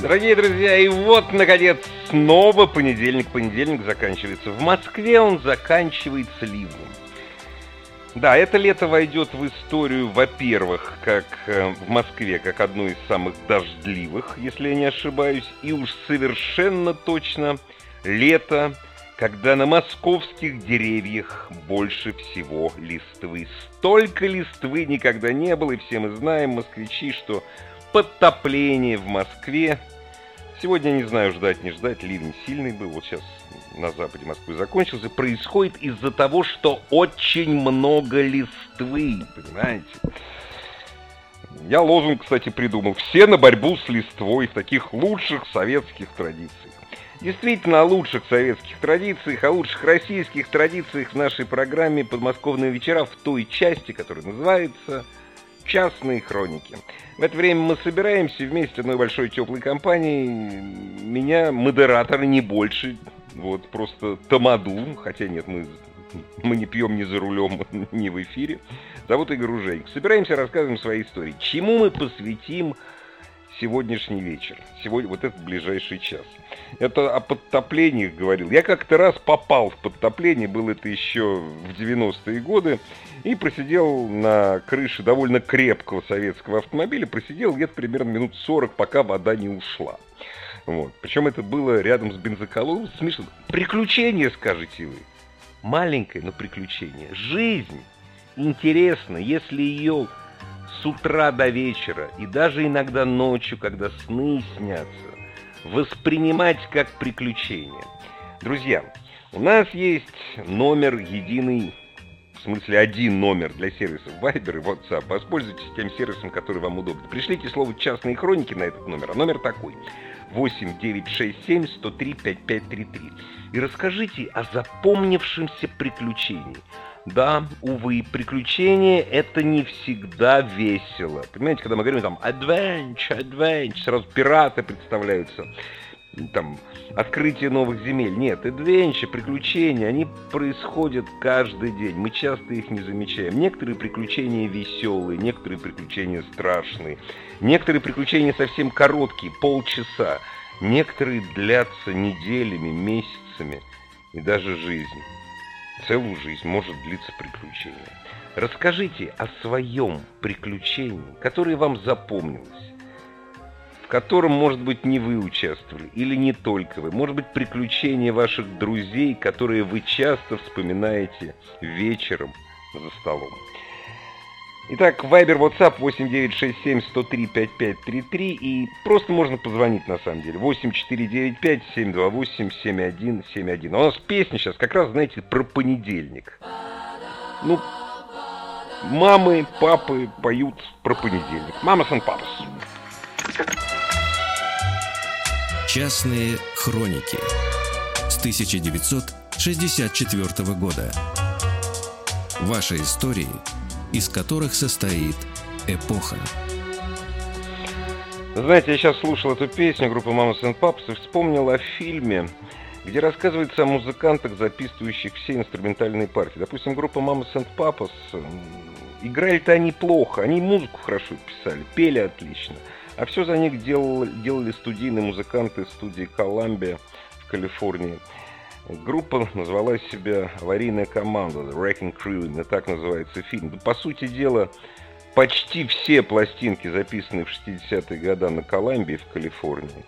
Дорогие друзья, и вот, наконец, снова понедельник. Понедельник заканчивается. В Москве он заканчивается ливнем. Да, это лето войдет в историю, во-первых, как э, в Москве, как одно из самых дождливых, если я не ошибаюсь, и уж совершенно точно лето, когда на московских деревьях больше всего листвы. Столько листвы никогда не было, и все мы знаем, москвичи, что подтопление в Москве. Сегодня не знаю, ждать, не ждать. Ливень сильный был. Вот сейчас на западе Москвы закончился. Происходит из-за того, что очень много листвы. Понимаете? Я лозунг, кстати, придумал. Все на борьбу с листвой в таких лучших советских традициях. Действительно, о лучших советских традициях, о лучших российских традициях в нашей программе «Подмосковные вечера» в той части, которая называется частные хроники. В это время мы собираемся вместе одной большой теплой компанией. Меня модератор не больше, вот просто тамаду, хотя нет, мы, мы не пьем ни за рулем, ни в эфире. Зовут Игорь Ужейник. Собираемся, рассказываем свои истории. Чему мы посвятим сегодняшний вечер, сегодня, вот этот ближайший час. Это о подтоплениях говорил. Я как-то раз попал в подтопление, было это еще в 90-е годы, и просидел на крыше довольно крепкого советского автомобиля, просидел где-то примерно минут 40, пока вода не ушла. Вот. Причем это было рядом с бензоколонкой. Смешно. Приключение, скажете вы. Маленькое, но приключение. Жизнь интересна, если ее с утра до вечера и даже иногда ночью, когда сны снятся, воспринимать как приключение. Друзья, у нас есть номер единый, в смысле один номер для сервисов Viber и WhatsApp. Воспользуйтесь тем сервисом, который вам удобен. Пришлите слово «частные хроники» на этот номер, а номер такой. 8 967 103 5533. И расскажите о запомнившемся приключении – да, увы, приключения это не всегда весело. Понимаете, когда мы говорим там adventure, adventure, сразу пираты представляются, там, открытие новых земель. Нет, adventure, приключения, они происходят каждый день. Мы часто их не замечаем. Некоторые приключения веселые, некоторые приключения страшные, некоторые приключения совсем короткие, полчаса. Некоторые длятся неделями, месяцами и даже жизнь целую жизнь может длиться приключение. Расскажите о своем приключении, которое вам запомнилось, в котором, может быть, не вы участвовали, или не только вы. Может быть, приключения ваших друзей, которые вы часто вспоминаете вечером за столом. Итак, Viber, WhatsApp 8967-103-5533 и просто можно позвонить на самом деле. 8495-728-7171. А у нас песня сейчас как раз, знаете, про понедельник. Ну, мамы, папы поют про понедельник. Мама сан папас. Частные хроники с 1964 года. Ваши истории – из которых состоит эпоха. Знаете, я сейчас слушал эту песню группы Мама Сэн Папс и вспомнил о фильме, где рассказывается о музыкантах, записывающих все инструментальные партии. Допустим, группа Мама Сэн Папас, играли-то они плохо, они музыку хорошо писали, пели отлично. А все за них делал, делали студийные музыканты студии Columbia в Калифорнии. Группа назвала себя «Аварийная команда», «The Wrecking Crew», именно так называется фильм. Да, по сути дела, почти все пластинки, записанные в 60-е годы на Колумбии в Калифорнии,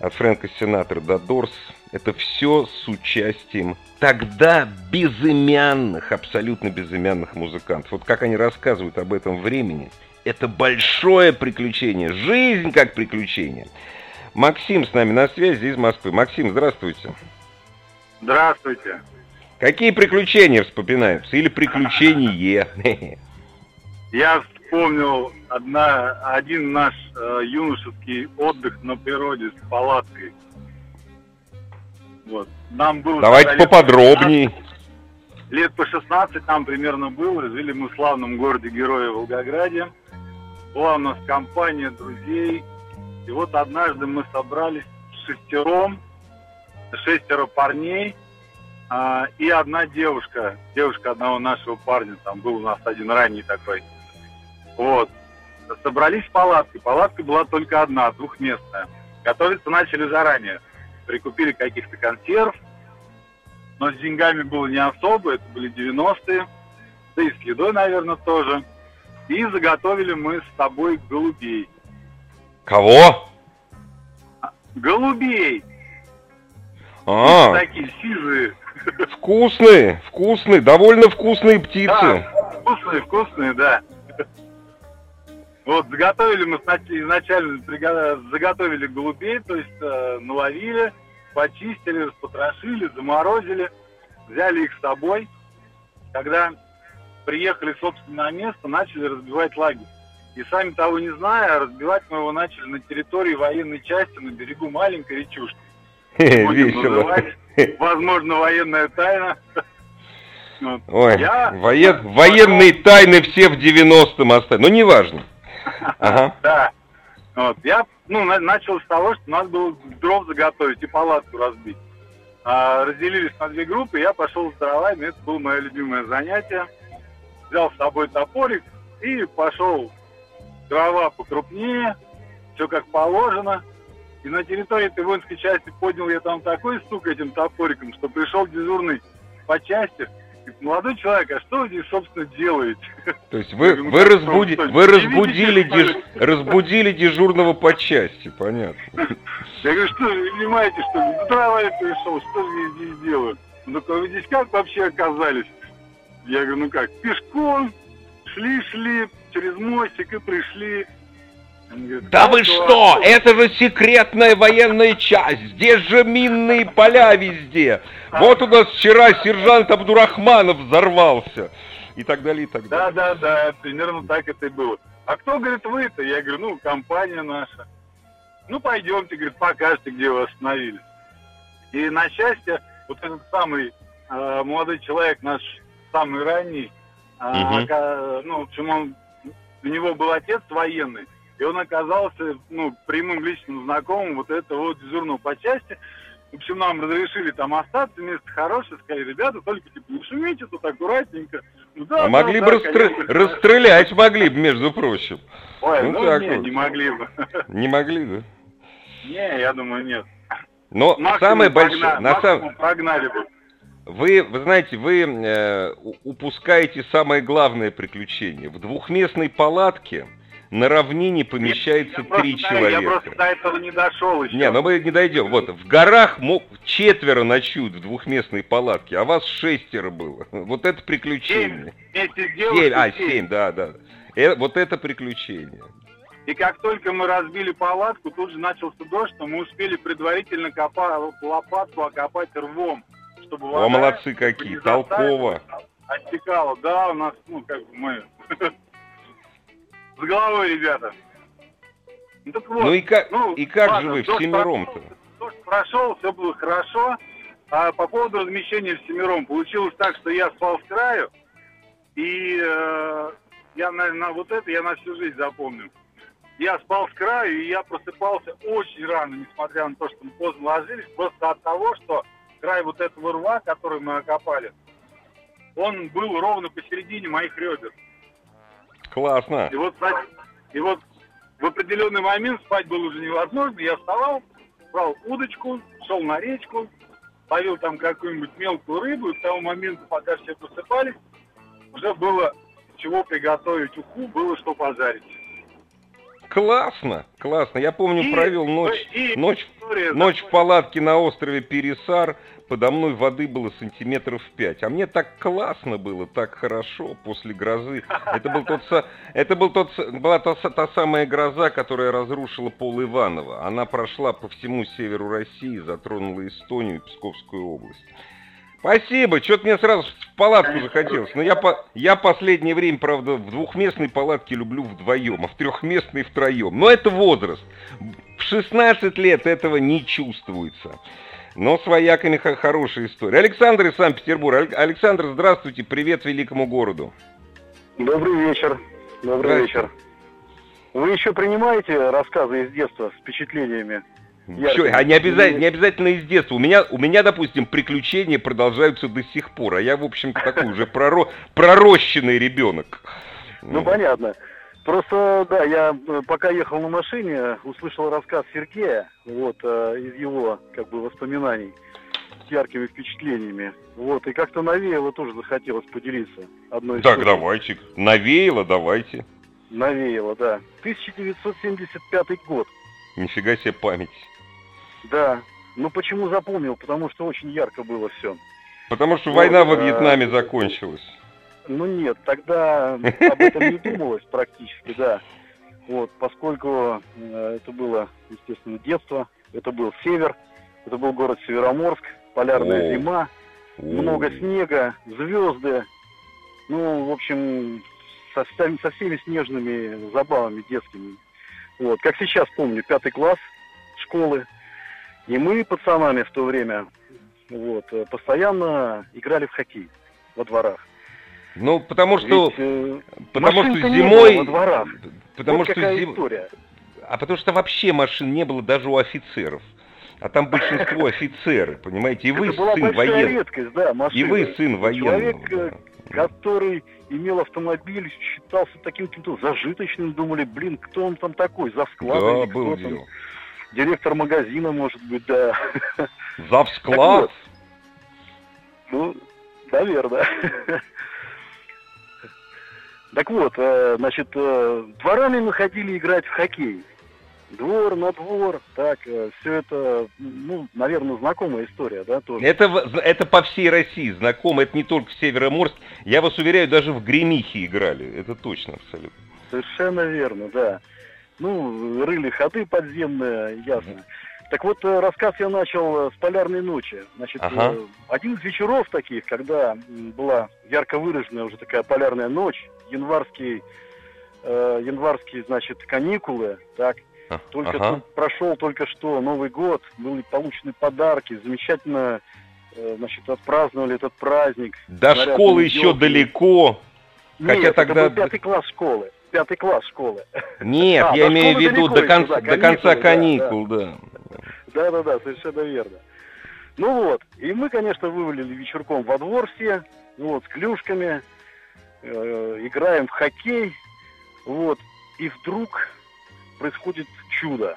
от Фрэнка Синатора до Дорс, это все с участием тогда безымянных, абсолютно безымянных музыкантов. Вот как они рассказывают об этом времени, это большое приключение, жизнь как приключение. Максим с нами на связи из Москвы. Максим, здравствуйте. Здравствуйте. Какие приключения вспоминаются? Или приключение? Я вспомнил одна, один наш э, юношеский отдых на природе с палаткой. Вот. Нам было Давайте поподробнее. Лет по 16 нам примерно было. Жили мы в славном городе Героя Волгограде. Была у нас компания друзей. И вот однажды мы собрались шестером, шестеро парней а, и одна девушка, девушка одного нашего парня, там был у нас один ранний такой. Вот. Собрались в палатке. Палатка была только одна, двухместная. Готовиться начали заранее. Прикупили каких-то консерв, но с деньгами было не особо, это были 90-е, да и с едой, наверное, тоже. И заготовили мы с тобой голубей. Кого? Голубей. А, такие сизые. Вкусные, вкусные, довольно вкусные птицы. Да, вкусные, вкусные, да. Вот заготовили мы изначально заготовили голубей, то есть э, наловили, почистили, распотрошили, заморозили, взяли их с собой. Когда приехали, собственно, на место, начали разбивать лагерь. И сами того не зная, разбивать мы его начали на территории военной части на берегу маленькой речушки. Весело. Возможно, военная тайна. Ой, Я... воен... военные тайны все в 90-м оставили. Ну, неважно. Ага. Да. Вот. Я ну, на, начал с того, что надо было дров заготовить и палатку разбить. А, разделились на две группы, я пошел с дровами, это было мое любимое занятие. Взял с собой топорик и пошел дрова покрупнее, все как положено. И на территории этой воинской части поднял я там такой стук этим топориком, что пришел дежурный по части, молодой человек, а что вы здесь, собственно, делаете? То есть вы, вы, разбуди, вы разбудили, деж, разбудили дежурного по части, понятно. Я говорю, что вы понимаете, что ли? Трава я пришел, что же я здесь делаю? Ну, вы здесь как вообще оказались? Я говорю, ну как, пешком, шли-шли, через мостик и пришли. Да вы что? Это же секретная военная часть. Здесь же минные поля везде. Вот у нас вчера сержант Абдурахманов взорвался. И так далее, и так далее. Да, да, да, примерно так это и было. А кто, говорит, вы-то? Я говорю, ну, компания наша. Ну, пойдемте, говорит, покажете, где вы остановились. И на счастье, вот этот самый э, молодой человек, наш самый ранний, э, угу. ну, в общем, он, у него был отец военный, и он оказался, ну, прямым личным знакомым вот этого вот дежурного по части, в общем, нам разрешили там остаться, место хорошее, сказали, ребята, только типа не шумите, тут аккуратненько. Ну, да, а да, могли да, бы да, расстры... конечно, расстрелять, могли бы, между прочим. Ой, ну, ну так не, вот. не могли бы. Не могли, да? Не, я думаю, нет. Но максимум самое большое... на самом... прогнали бы. Вы, вы знаете, вы э, упускаете самое главное приключение. В двухместной палатке на равнине помещается три человека. Я просто до этого не дошел еще. Не, но мы не дойдем. Вот, в горах мог, четверо ночуют в двухместной палатке, а вас шестеро было. Вот это приключение. Семь, семь, а, семь, да, да. Э, вот это приключение. И как только мы разбили палатку, тут же начался дождь, но мы успели предварительно копать лопатку окопать рвом, чтобы вода... О, молодцы какие, толково. Оттекала, да, у нас, ну, как бы мы с головой, ребята. Ну, так вот, ну и как, ну, и как ладно, же вы в семером-то? Дождь прошел, все было хорошо. А по поводу размещения в семером, получилось так, что я спал с краю, и э, я, на, на вот это я на всю жизнь запомню. Я спал с краю, и я просыпался очень рано, несмотря на то, что мы поздно ложились, просто от того, что край вот этого рва, который мы окопали, он был ровно посередине моих ребер. Классно. И вот, и вот в определенный момент спать было уже невозможно. Я вставал, брал удочку, шел на речку, ловил там какую-нибудь мелкую рыбу, и к тому моменту, пока все просыпались, уже было чего приготовить уху, было что пожарить. Классно, классно. Я помню, и, провел ночь, и, ночь, ночь в палатке на острове Пересар. Подо мной воды было сантиметров пять. А мне так классно было, так хорошо после грозы. Это был тот, это был тот, была та, та самая гроза, которая разрушила пол Иванова. Она прошла по всему северу России, затронула Эстонию и Псковскую область. Спасибо, что-то мне сразу в палатку захотелось. Но я, по, я последнее время, правда, в двухместной палатке люблю вдвоем, а в трехместной втроем. Но это возраст. В 16 лет этого не чувствуется. Но с вояками хорошая история. Александр из Санкт-Петербурга. Александр, здравствуйте, привет великому городу. Добрый вечер. Добрый вечер. Вы еще принимаете рассказы из детства с впечатлениями? Все, а не обязательно, не обязательно из детства. У меня, у меня, допустим, приключения продолжаются до сих пор, а я, в общем-то, такой уже проро, пророщенный ребенок. Ну, понятно. Просто, да, я э, пока ехал на машине, услышал рассказ Сергея, вот, э, из его, как бы, воспоминаний с яркими впечатлениями. Вот, и как-то навеяло тоже захотелось поделиться одной историей. Так, давайте. Навеяло, давайте. Навеяло, да. 1975 год. Нифига себе память. Да. Ну почему запомнил? Потому что очень ярко было все. Потому что вот, война во Вьетнаме а... закончилась. Ну нет, тогда об этом не думалось практически, да. Вот, поскольку э, это было, естественно, детство, это был север, это был город Североморск, полярная О. зима, О. много снега, звезды. Ну, в общем, со, со всеми снежными забавами детскими. Вот, как сейчас помню, пятый класс школы, и мы, пацанами в то время, вот, э, постоянно играли в хоккей во дворах. Ну, потому что, Ведь, э, потому что зимой, во дворах. потому вот что зим... история. А потому что вообще машин не было даже у офицеров. А там большинство офицеры, понимаете, и вы Это сын военного. редкость, да, машина. И вы сын военного. Человек, э, да. Который имел автомобиль, считался таким каким-то зажиточным, думали, блин, кто он там такой, за склад да, был кто там директор магазина, может быть, да. Завсклад? Вот. Ну, наверное. Так вот, э, значит, э, дворами мы ходили играть в хоккей. Двор на двор, так, э, все это, ну, наверное, знакомая история, да, тоже. Это, это по всей России знакомо, это не только в Североморск. Я вас уверяю, даже в Гремихе играли, это точно абсолютно. Совершенно верно, да ну, рыли ходы подземные, ясно. Так вот, э, рассказ я начал э, с полярной ночи. Значит, ага. Один из вечеров таких, когда была ярко выраженная уже такая полярная ночь, январский, э, январские, значит, каникулы, так, только ага. тут прошел только что Новый год, были получены подарки, замечательно, э, значит, отпраздновали этот праздник. До школы еще далеко. Нет, Хотя тогда... это был пятый класс школы пятый класс школы. Нет, а, я имею в виду до конца, до конца каникул, да. Да, да, да, совершенно верно. Ну вот, и мы, конечно, вывалили вечерком во двор все, вот, с клюшками, э, играем в хоккей, вот, и вдруг происходит чудо.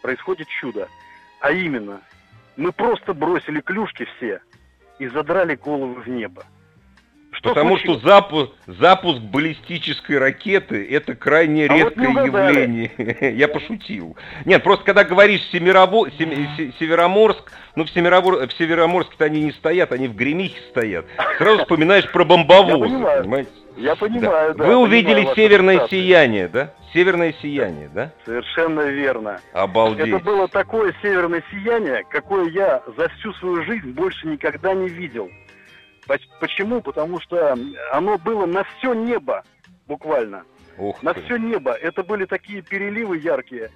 Происходит чудо. А именно, мы просто бросили клюшки все и задрали головы в небо. Что Потому случилось? что запуск, запуск баллистической ракеты это крайне а редкое вот явление. Я пошутил. Нет, просто когда говоришь Семерово... Североморск, ну в, Семеровор... в Североморске-то они не стоят, они в Гремихе стоят. Сразу вспоминаешь про бомбовоз, понимаете? Я понимаю, да. Вы увидели северное сияние, да? Северное сияние, да? Совершенно верно. Обалдеть. Это было такое северное сияние, какое я за всю свою жизнь больше никогда не видел. Почему? Потому что оно было на все небо, буквально. Ух на ты. все небо. Это были такие переливы яркие.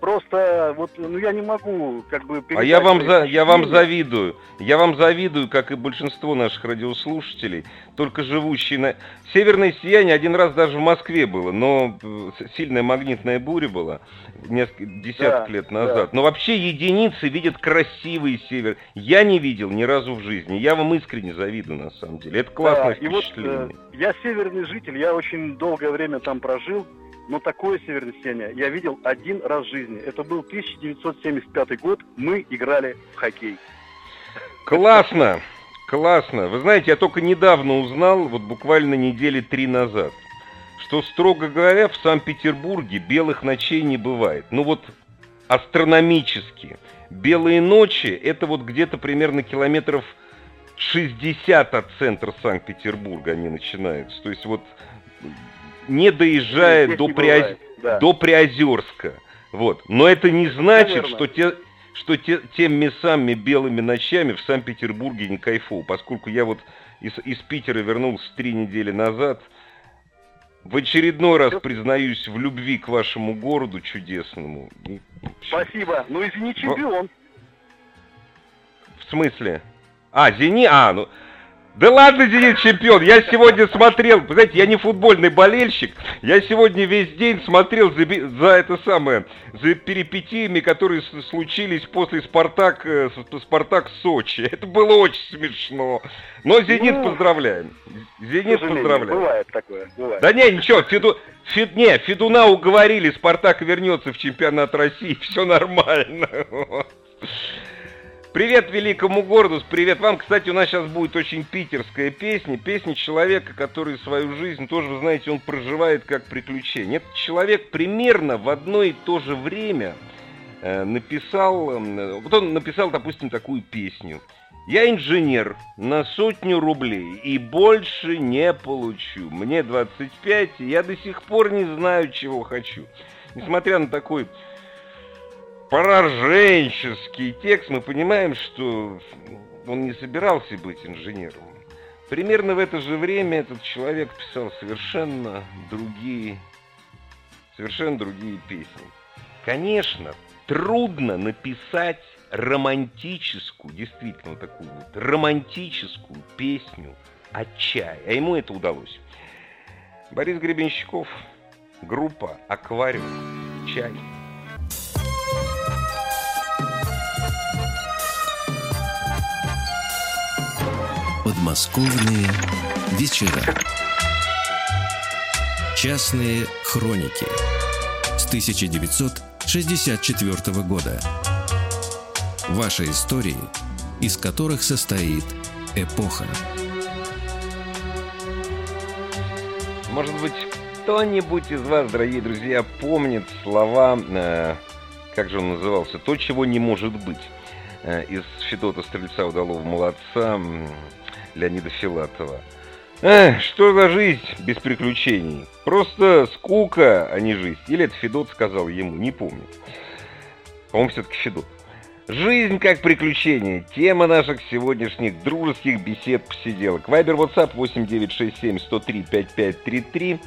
Просто вот, ну я не могу как бы. А я вам за, я вам завидую, я вам завидую, как и большинство наших радиослушателей, только живущие на северное сияние один раз даже в Москве было, но э, сильная магнитная буря была несколько десяток да, лет назад. Да. Но вообще единицы видят красивый север. Я не видел ни разу в жизни. Я вам искренне завидую на самом деле. Это классное да, впечатление. И вот, э, я северный житель, я очень долгое время там прожил. Но такое северное сияние я видел один раз в жизни. Это был 1975 год. Мы играли в хоккей. Классно, классно. Вы знаете, я только недавно узнал, вот буквально недели три назад, что, строго говоря, в Санкт-Петербурге белых ночей не бывает. Ну вот астрономически. Белые ночи – это вот где-то примерно километров 60 от центра Санкт-Петербурга они начинаются. То есть вот не доезжая до, Приоз... да. до Приозерска. Вот. Но это не значит, что те, что те, теми самыми белыми ночами в Санкт-Петербурге не кайфу, поскольку я вот из, из Питера вернулся три недели назад. В очередной раз признаюсь в любви к вашему городу чудесному. Спасибо. Ну, извини, чемпион. В смысле? А, Зени... А, ну... Да ладно, Зенит чемпион. Я сегодня смотрел, знаете, я не футбольный болельщик. Я сегодня весь день смотрел за, за это самое, за перипетиями, которые случились после Спартак, э, Спартак Сочи. Это было очень смешно. Но Зенит ну, поздравляем. Зенит поздравляем. Бывает такое, бывает. Да не, ничего, Феду, Фед, не, Федуна уговорили, Спартак вернется в чемпионат России, все нормально. Привет великому городу, привет вам. Кстати, у нас сейчас будет очень питерская песня. Песня человека, который свою жизнь тоже, вы знаете, он проживает как приключение. Этот человек примерно в одно и то же время э, написал, э, вот он написал, допустим, такую песню. Я инженер на сотню рублей и больше не получу. Мне 25, и я до сих пор не знаю, чего хочу. Несмотря на такой пораженческий текст, мы понимаем, что он не собирался быть инженером. Примерно в это же время этот человек писал совершенно другие, совершенно другие песни. Конечно, трудно написать романтическую, действительно такую вот романтическую песню о чае, а ему это удалось. Борис Гребенщиков, группа «Аквариум», «Чай». Подмосковные вечера. Частные хроники с 1964 года. Ваши истории, из которых состоит эпоха. Может быть, кто-нибудь из вас, дорогие друзья, помнит слова, э, как же он назывался, «То, чего не может быть» э, из Федота Стрельца Удалого Молодца Леонида Филатова. Эх, что за жизнь без приключений? Просто скука, а не жизнь. Или это Федот сказал ему, не помню. По-моему, все-таки Федот. Жизнь как приключение. Тема наших сегодняшних дружеских бесед-посиделок. Вайбер, WhatsApp 8967 103 5533.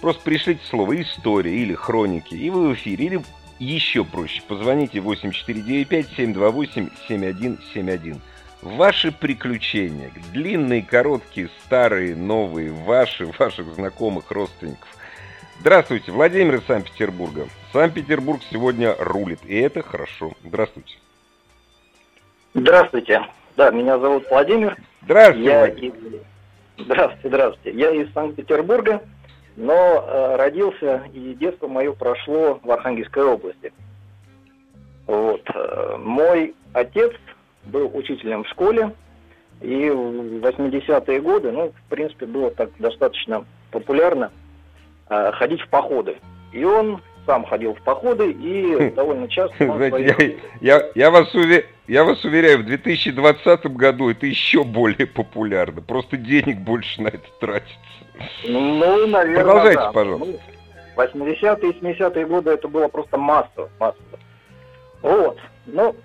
Просто пришлите слово «история» или «хроники», и вы в эфире. Или еще проще, позвоните 8495 728 7171. Ваши приключения, длинные, короткие, старые, новые, ваши, ваших знакомых, родственников. Здравствуйте, Владимир из Санкт-Петербурга. Санкт-Петербург сегодня рулит, и это хорошо. Здравствуйте. Здравствуйте. Да, меня зовут Владимир. Здравствуйте, Я Владимир. Из... Здравствуйте, здравствуйте. Я из Санкт-Петербурга, но э, родился и детство мое прошло в Архангельской области. Вот. Э, мой отец был учителем в школе, и в 80-е годы, ну, в принципе, было так достаточно популярно э, ходить в походы. И он сам ходил в походы и хм. довольно часто... Знаете, я, я, я, вас увер... я вас уверяю, в 2020 году это еще более популярно. Просто денег больше на это тратится. Ну, наверное, Продолжайте, да. пожалуйста. 80-е и 70-е годы это было просто массово, массово. Вот. Ну,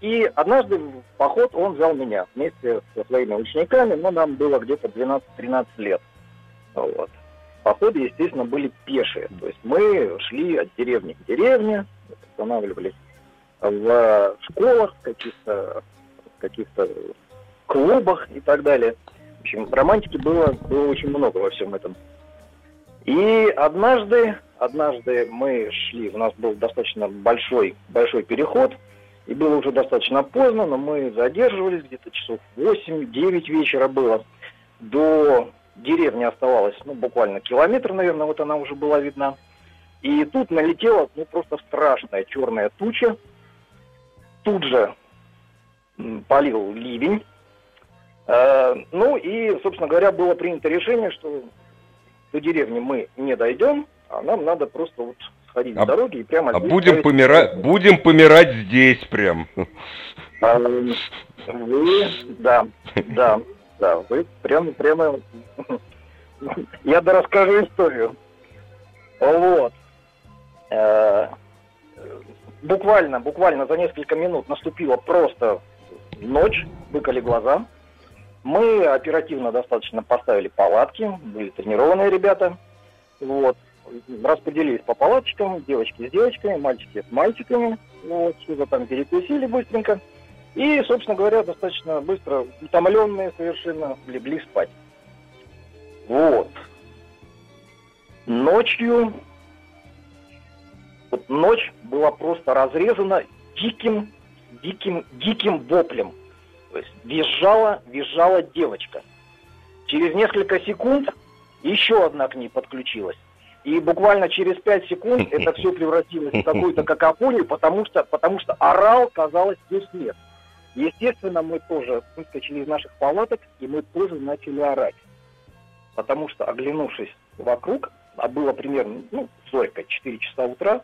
и однажды в поход он взял меня вместе со своими учениками, но нам было где-то 12-13 лет. Вот. Походы, естественно, были пешие. То есть мы шли от деревни к деревне, останавливались в школах, каких-то каких-то клубах и так далее. В общем, романтики было, было очень много во всем этом. И однажды, однажды мы шли, у нас был достаточно большой, большой переход – и было уже достаточно поздно, но мы задерживались, где-то часов 8-9 вечера было. До деревни оставалось, ну, буквально километр, наверное, вот она уже была видна. И тут налетела, ну, просто страшная черная туча. Тут же полил ливень. Э, ну и, собственно говоря, было принято решение, что до деревни мы не дойдем, а нам надо просто вот сходить а, с дороги и прямо А будем помирать, будем помирать здесь прям. А, вы, да, да, да, вы прямо, прямо, я да расскажу историю. Вот. Э, буквально, буквально за несколько минут наступила просто ночь, выколи глаза. Мы оперативно достаточно поставили палатки, были тренированные ребята. Вот. Распределились по палаточкам, девочки с девочками, мальчики с мальчиками. Вот, что-то там перекусили быстренько. И, собственно говоря, достаточно быстро, утомленные совершенно, легли спать. Вот. Ночью, вот ночь была просто разрезана диким, диким, диким воплем. То есть визжала, визжала девочка. Через несколько секунд еще одна к ней подключилась. И буквально через пять секунд это все превратилось в какую-то какофонию, потому что, потому что орал, казалось, весь мир. Естественно, мы тоже выскочили из наших палаток, и мы тоже начали орать. Потому что, оглянувшись вокруг, а было примерно, ну, зорька, 4 часа утра,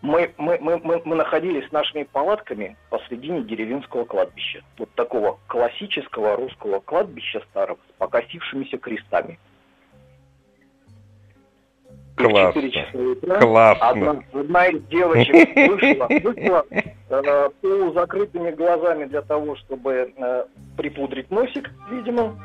мы, мы, мы, мы, мы находились с нашими палатками посредине деревенского кладбища. Вот такого классического русского кладбища старого с покосившимися крестами. Классно. Классно. Одна, одна из девочек вышла, вышла э, полузакрытыми глазами для того, чтобы припудрить носик, видимо.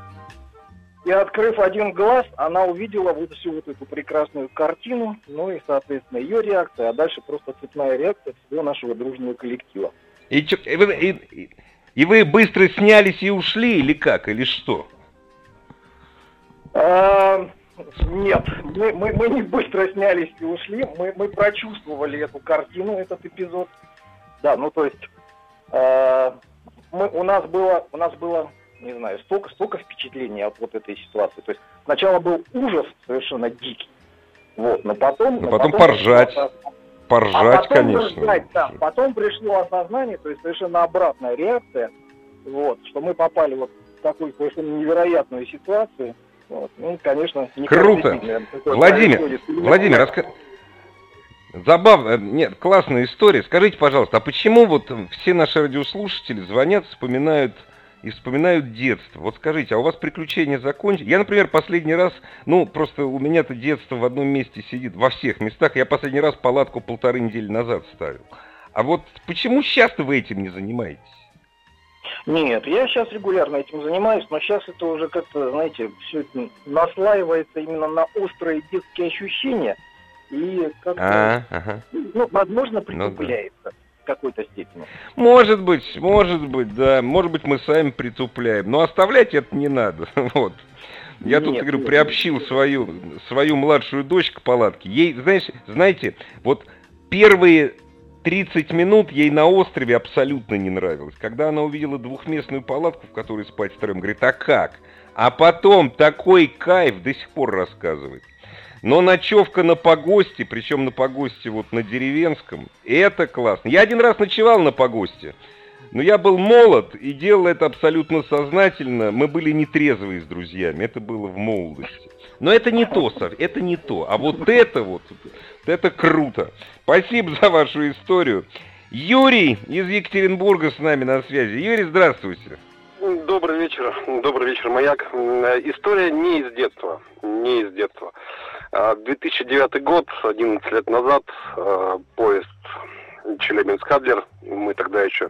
И открыв один глаз, она увидела вот всю вот эту прекрасную картину, ну и, соответственно, ее реакция, а дальше просто цепная реакция всего нашего дружного коллектива. И, и, вы, и, и вы быстро снялись и ушли, или как, или что? А, нет, мы, мы, мы не быстро снялись и ушли, мы, мы прочувствовали эту картину, этот эпизод. Да, ну то есть э, мы, у нас было, у нас было не знаю, столько, столько впечатлений от вот этой ситуации. То есть сначала был ужас совершенно дикий, вот, но потом... Но, потом, потом поржать. Поржать, а потом конечно. Поржать, да, потом пришло осознание, то есть совершенно обратная реакция, вот, что мы попали вот в такую совершенно невероятную ситуацию. Вот, ну, конечно, не Круто. Владимир, Владимир, раска... Забавно, э, нет, классная история. Скажите, пожалуйста, а почему вот все наши радиослушатели звонят, вспоминают и вспоминают детство. Вот скажите, а у вас приключения закончились? Я, например, последний раз, ну, просто у меня-то детство в одном месте сидит, во всех местах. Я последний раз палатку полторы недели назад ставил. А вот почему сейчас вы этим не занимаетесь? Нет, я сейчас регулярно этим занимаюсь, но сейчас это уже как-то, знаете, все это наслаивается именно на острые детские ощущения. И как-то, а, ага. ну, возможно, притупляется. Ну, да какой-то степени. Может быть, может быть, да. Может быть, мы сами притупляем. Но оставлять это не надо. Вот. Я нет, тут, говорю, нет, приобщил нет. свою, свою младшую дочь к палатке. Ей, знаешь, знаете, вот первые 30 минут ей на острове абсолютно не нравилось. Когда она увидела двухместную палатку, в которой спать втроем, говорит, а как? А потом такой кайф до сих пор рассказывает. Но ночевка на погосте, причем на погосте вот на деревенском, это классно. Я один раз ночевал на погосте, но я был молод и делал это абсолютно сознательно. Мы были нетрезвые с друзьями, это было в молодости. Но это не то, Саш, это не то. А вот это вот, это круто. Спасибо за вашу историю. Юрий из Екатеринбурга с нами на связи. Юрий, здравствуйте. Добрый вечер, добрый вечер, Маяк. История не из детства, не из детства. 2009 а, год, 11 лет назад, а, поезд Челябинск-Адлер. Мы тогда еще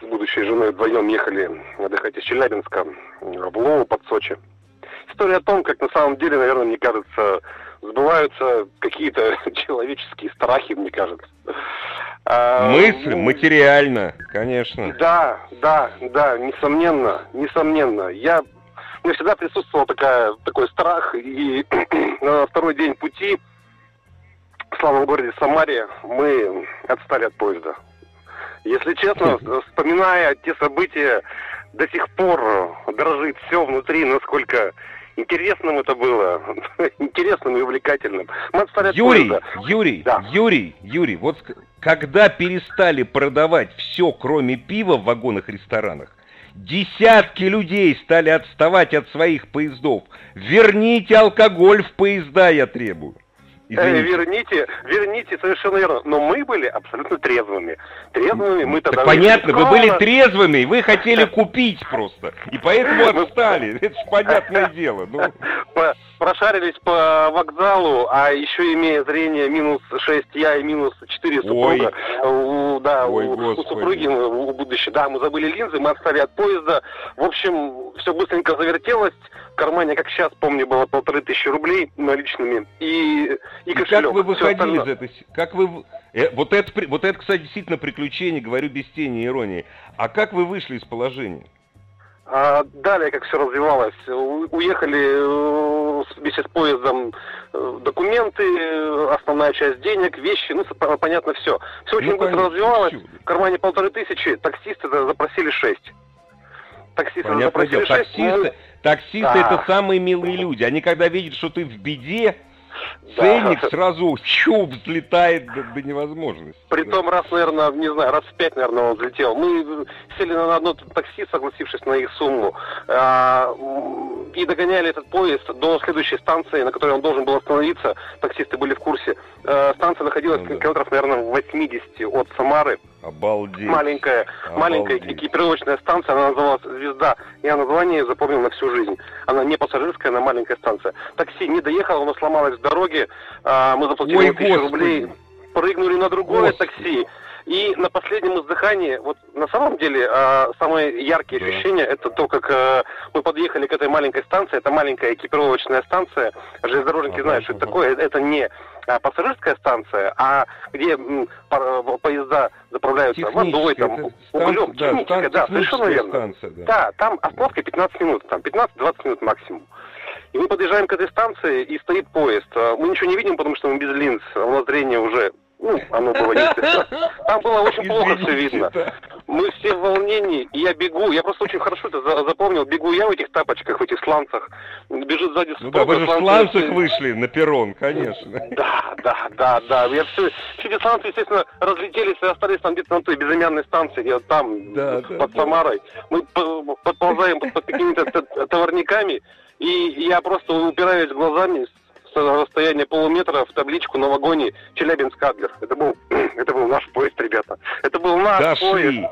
с будущей женой вдвоем ехали отдыхать из Челябинска в Лову под Сочи. История о том, как на самом деле, наверное, мне кажется, сбываются какие-то человеческие страхи, мне кажется. А, Мысль ну, материально, конечно. Да, да, да, несомненно, несомненно. Я у меня всегда присутствовал такая, такой страх, и на второй день пути в славном городе Самаре мы отстали от поезда. Если честно, вспоминая те события, до сих пор дрожит все внутри, насколько интересным это было, интересным и увлекательным. Юрий, поезда. Юрий, да. Юрий, Юрий, вот когда перестали продавать все, кроме пива в вагонах-ресторанах, Десятки людей стали отставать от своих поездов. Верните алкоголь в поезда, я требую. Извините. Верните, верните, совершенно верно. Но мы были абсолютно трезвыми. Трезвыми мы тогда... Так понятно, вы были трезвыми, вы хотели купить просто. И поэтому отстали. Это же понятное дело. Ну. Прошарились по вокзалу, а еще имея зрение минус 6 я и минус 4 супруга. У, да, Ой, у, у супруги у будущего. Да, мы забыли линзы, мы отстали от поезда. В общем, все быстренько завертелось. В кармане, как сейчас помню, было полторы тысячи рублей наличными. И, и, и кошелек. как вы выходили из этой... Как вы... Э, вот это, вот это, кстати, действительно приключение, говорю без тени иронии. А как вы вышли из положения? А далее, как все развивалось, уехали э, вместе с поездом э, документы, основная часть денег, вещи, ну, понятно, все. Все очень ну, быстро развивалось. Чудо. В кармане полторы тысячи, таксисты запросили шесть. Таксисты Понятное дело. Таксисты, таксисты да. это самые милые люди. Они когда видят, что ты в беде, ценник да. сразу щу, взлетает до, до невозможности. Притом раз, наверное, не знаю, раз в пять, наверное, он взлетел. Мы сели на одно такси, согласившись на их сумму, а, и догоняли этот поезд до следующей станции, на которой он должен был остановиться. Таксисты были в курсе. А, станция находилась ну, да. километров, наверное, в 80 от Самары. Обалдеть. Маленькая, Обалдеть. маленькая экипировочная станция, она называлась «Звезда». Я название запомнил на всю жизнь. Она не пассажирская, она маленькая станция. Такси не доехало, оно сломалось в дороге. А, мы заплатили Ой, тысячу рублей, прыгнули на другое Господи. такси. И на последнем издыхании, вот на самом деле, э, самые яркие да. ощущения, это то, как э, мы подъехали к этой маленькой станции, это маленькая экипировочная станция, железнодорожники ага, знают, что это такое, это не а, пассажирская станция, а где м, по, поезда заправляются водой, там, углем, да, техническая, да, совершенно верно. Станция, да. да, там остановка 15 минут, там 15-20 минут максимум. И мы подъезжаем к этой станции, и стоит поезд. А, мы ничего не видим, потому что мы без линз, а у нас зрение уже ну, оно было не Там было очень плохо все видно. Мы все в волнении, и я бегу, я просто очень хорошо это запомнил, бегу я в этих тапочках, в этих сланцах, бежит сзади ну, да, вы же в сланцах вышли на перрон, конечно. Да, да, да, да. Я все, все эти сланцы, естественно, разлетелись и остались там где-то на той безымянной станции, где там, да, под да, Самарой. Мы подползаем под, под какими-то товарниками, и я просто упираюсь глазами, расстояние полуметра в табличку на вагоне Челябинск-Адлер. Это был, это был наш поезд, ребята. Это был наш дошли. поезд.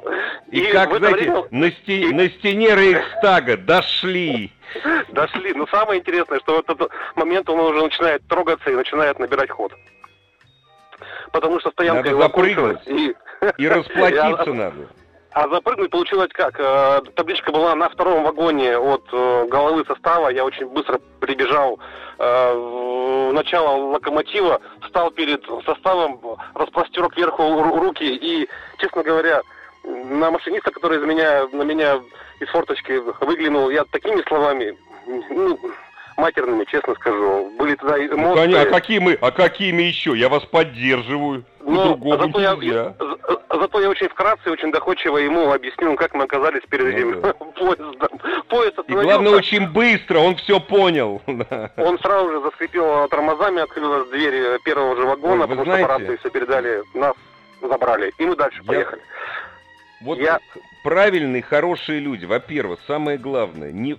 И, и как, знаете, время... на, сте... и... на стене Рейхстага дошли. Дошли. Но самое интересное, что в этот момент он уже начинает трогаться и начинает набирать ход. Потому что стоянка надо запрыгнуть. И, и расплатиться надо. А запрыгнуть получилось как? Э, табличка была на втором вагоне от э, головы состава. Я очень быстро прибежал э, в начало локомотива, встал перед составом, распростер кверху руки и, честно говоря, на машиниста, который из меня, на меня из форточки выглянул, я такими словами, ну, матерными, честно скажу. Были тогда эмоции. Ну, а какие мы, а какими еще? Я вас поддерживаю. Ну, зато я, я, зато я очень вкратце, очень доходчиво ему объяснил, как мы оказались перед ну, этим да. поездом. Поезд И главное, очень быстро, он все понял. Он сразу же заскрипел тормозами, открылась дверь первого же вагона, Ой, потому знаете, что аппараты все передали, нас забрали, и мы дальше я... поехали. Вот я... правильные, хорошие люди, во-первых, самое главное, не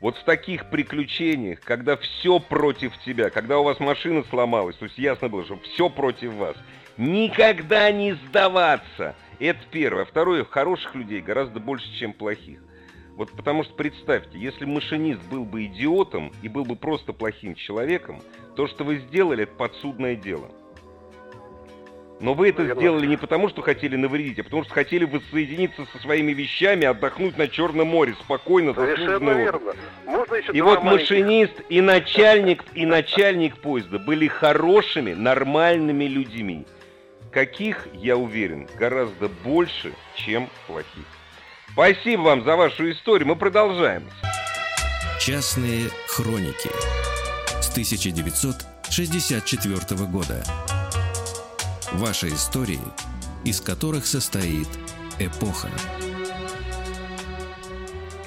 вот в таких приключениях, когда все против тебя, когда у вас машина сломалась, то есть ясно было, что все против вас, никогда не сдаваться. Это первое. Второе, хороших людей гораздо больше, чем плохих. Вот потому что представьте, если машинист был бы идиотом и был бы просто плохим человеком, то, что вы сделали, это подсудное дело. Но вы это Наверное. сделали не потому, что хотели навредить, а потому что хотели воссоединиться со своими вещами, отдохнуть на Черном море, спокойно, Совершенно верно. Можно еще и вот маленьких... машинист, и начальник, и начальник поезда были хорошими, нормальными людьми. Каких, я уверен, гораздо больше, чем плохих. Спасибо вам за вашу историю. Мы продолжаем. Частные хроники с 1964 года. Ваши истории, из которых состоит эпоха.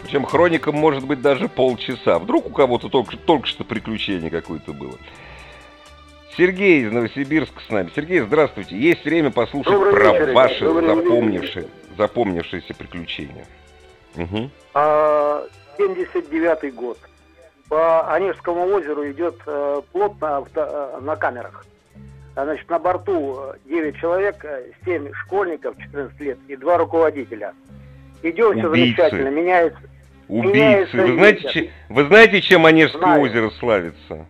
Причем хроникам может быть даже полчаса. Вдруг у кого-то только, только что приключение какое-то было. Сергей из Новосибирска с нами. Сергей, здравствуйте. Есть время послушать Добрый про вечер, ваши запомнившие, запомнившиеся приключения. Угу. А, 79-й год. по Онежскому озеру идет э, плотно э, на камерах. Значит, на борту 9 человек, 7 школьников 14 лет и 2 руководителя. Идем, все замечательно, меняется. Убийцы. Меняется вы, знаете, че, вы знаете, чем Онежское Знаю. озеро славится?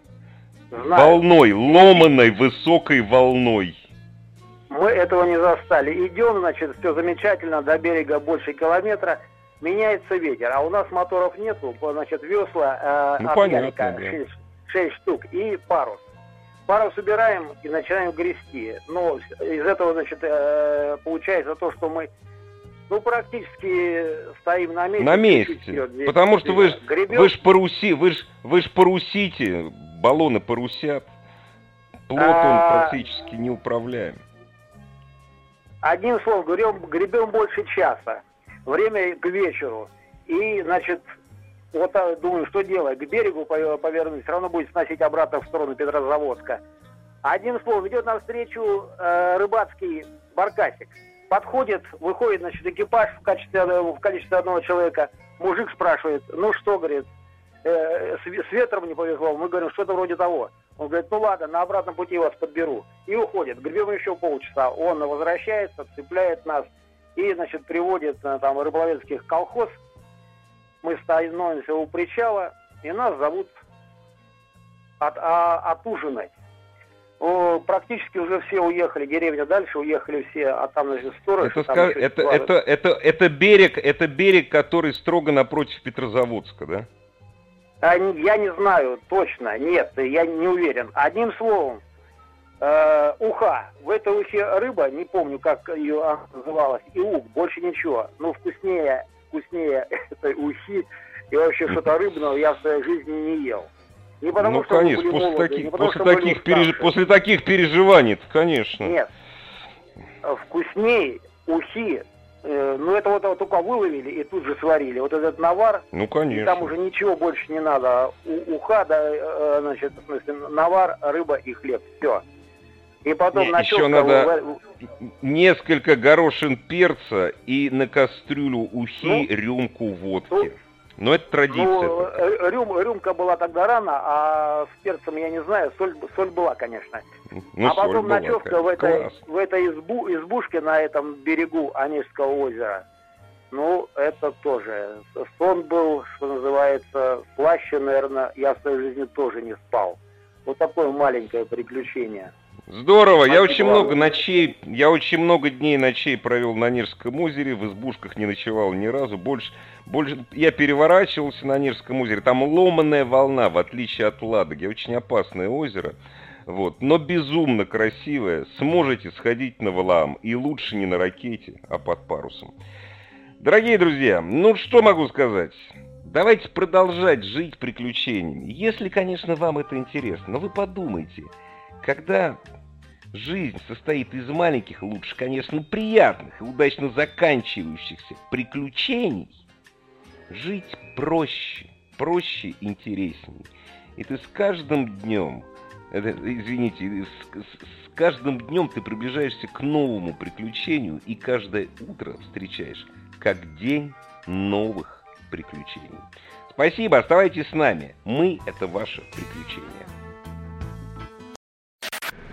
Знаю. Волной, ломаной, высокой волной. Мы этого не застали. Идем, значит, все замечательно, до берега больше километра – меняется ветер, а у нас моторов нету, значит, весла э, ну, от ялика, да. 6, 6 штук, и парус. Парус убираем и начинаем грести. Но из этого, значит, э, получается то, что мы ну, практически стоим на месте. На месте. Вперед, Потому что вы, Гребем. вы ж паруси, вы ж, вы ж парусите, баллоны парусят. Плот а... он практически не управляем. Одним словом, гребем, гребем больше часа время к вечеру. И, значит, вот думаю, что делать? К берегу повернуть, все равно будет сносить обратно в сторону Петрозаводска. Одним словом, идет навстречу э, рыбацкий баркасик. Подходит, выходит, значит, экипаж в качестве, в качестве одного человека. Мужик спрашивает, ну что, говорит, э, с, с ветром не повезло. Мы говорим, что-то вроде того. Он говорит, ну ладно, на обратном пути вас подберу. И уходит. Гребем еще полчаса. Он возвращается, цепляет нас и, значит, приводит э, там рыболовецких колхоз. Мы становимся у причала, и нас зовут от, а, отужинать. О, практически уже все уехали, деревня дальше уехали все, а там, значит, сторож. Это, там скаж... это, это, это, это, берег, это берег, который строго напротив Петрозаводска, да? А, я не знаю точно, нет, я не уверен. Одним словом, э, уха. В этой ухе рыба, не помню, как ее называлась, и ух, больше ничего. Ну, вкуснее, вкуснее этой ухи и вообще что-то рыбного я в своей жизни не ел. Не потому, ну, что конечно, после, молоды, таких, потому, после, таких переж... после таких переживаний, конечно. Нет. Вкуснее ухи, э, ну это вот, вот только выловили и тут же сварили. Вот этот навар, ну конечно. там уже ничего больше не надо. У, уха, да, э, значит, в смысле, навар, рыба и хлеб. Все. И потом Не, еще надо несколько горошин перца и на кастрюлю ухи ну, рюмку водки. Ну, но это традиция. Ну, э, рюм, рюмка была тогда рано, а с перцем я не знаю, соль, соль была, конечно. Ну, а потом была, ночевка в этой, в этой избу, избушке на этом берегу Онежского озера. Ну, это тоже. Сон был, что называется, слаще, наверное, я в своей жизни тоже не спал. Вот такое маленькое приключение. Здорово, я очень много ночей, я очень много дней ночей провел на Нирском озере, в избушках не ночевал ни разу, больше, больше, я переворачивался на Нирском озере, там ломаная волна, в отличие от Ладоги, очень опасное озеро, вот, но безумно красивое, сможете сходить на Валаам, и лучше не на ракете, а под парусом. Дорогие друзья, ну что могу сказать? Давайте продолжать жить приключениями, если, конечно, вам это интересно, но вы подумайте – когда жизнь состоит из маленьких, лучше, конечно, приятных и удачно заканчивающихся приключений, жить проще, проще, интересней. И ты с каждым днем, извините, с, с, с каждым днем ты приближаешься к новому приключению и каждое утро встречаешь как день новых приключений. Спасибо, оставайтесь с нами. Мы – это ваше приключение.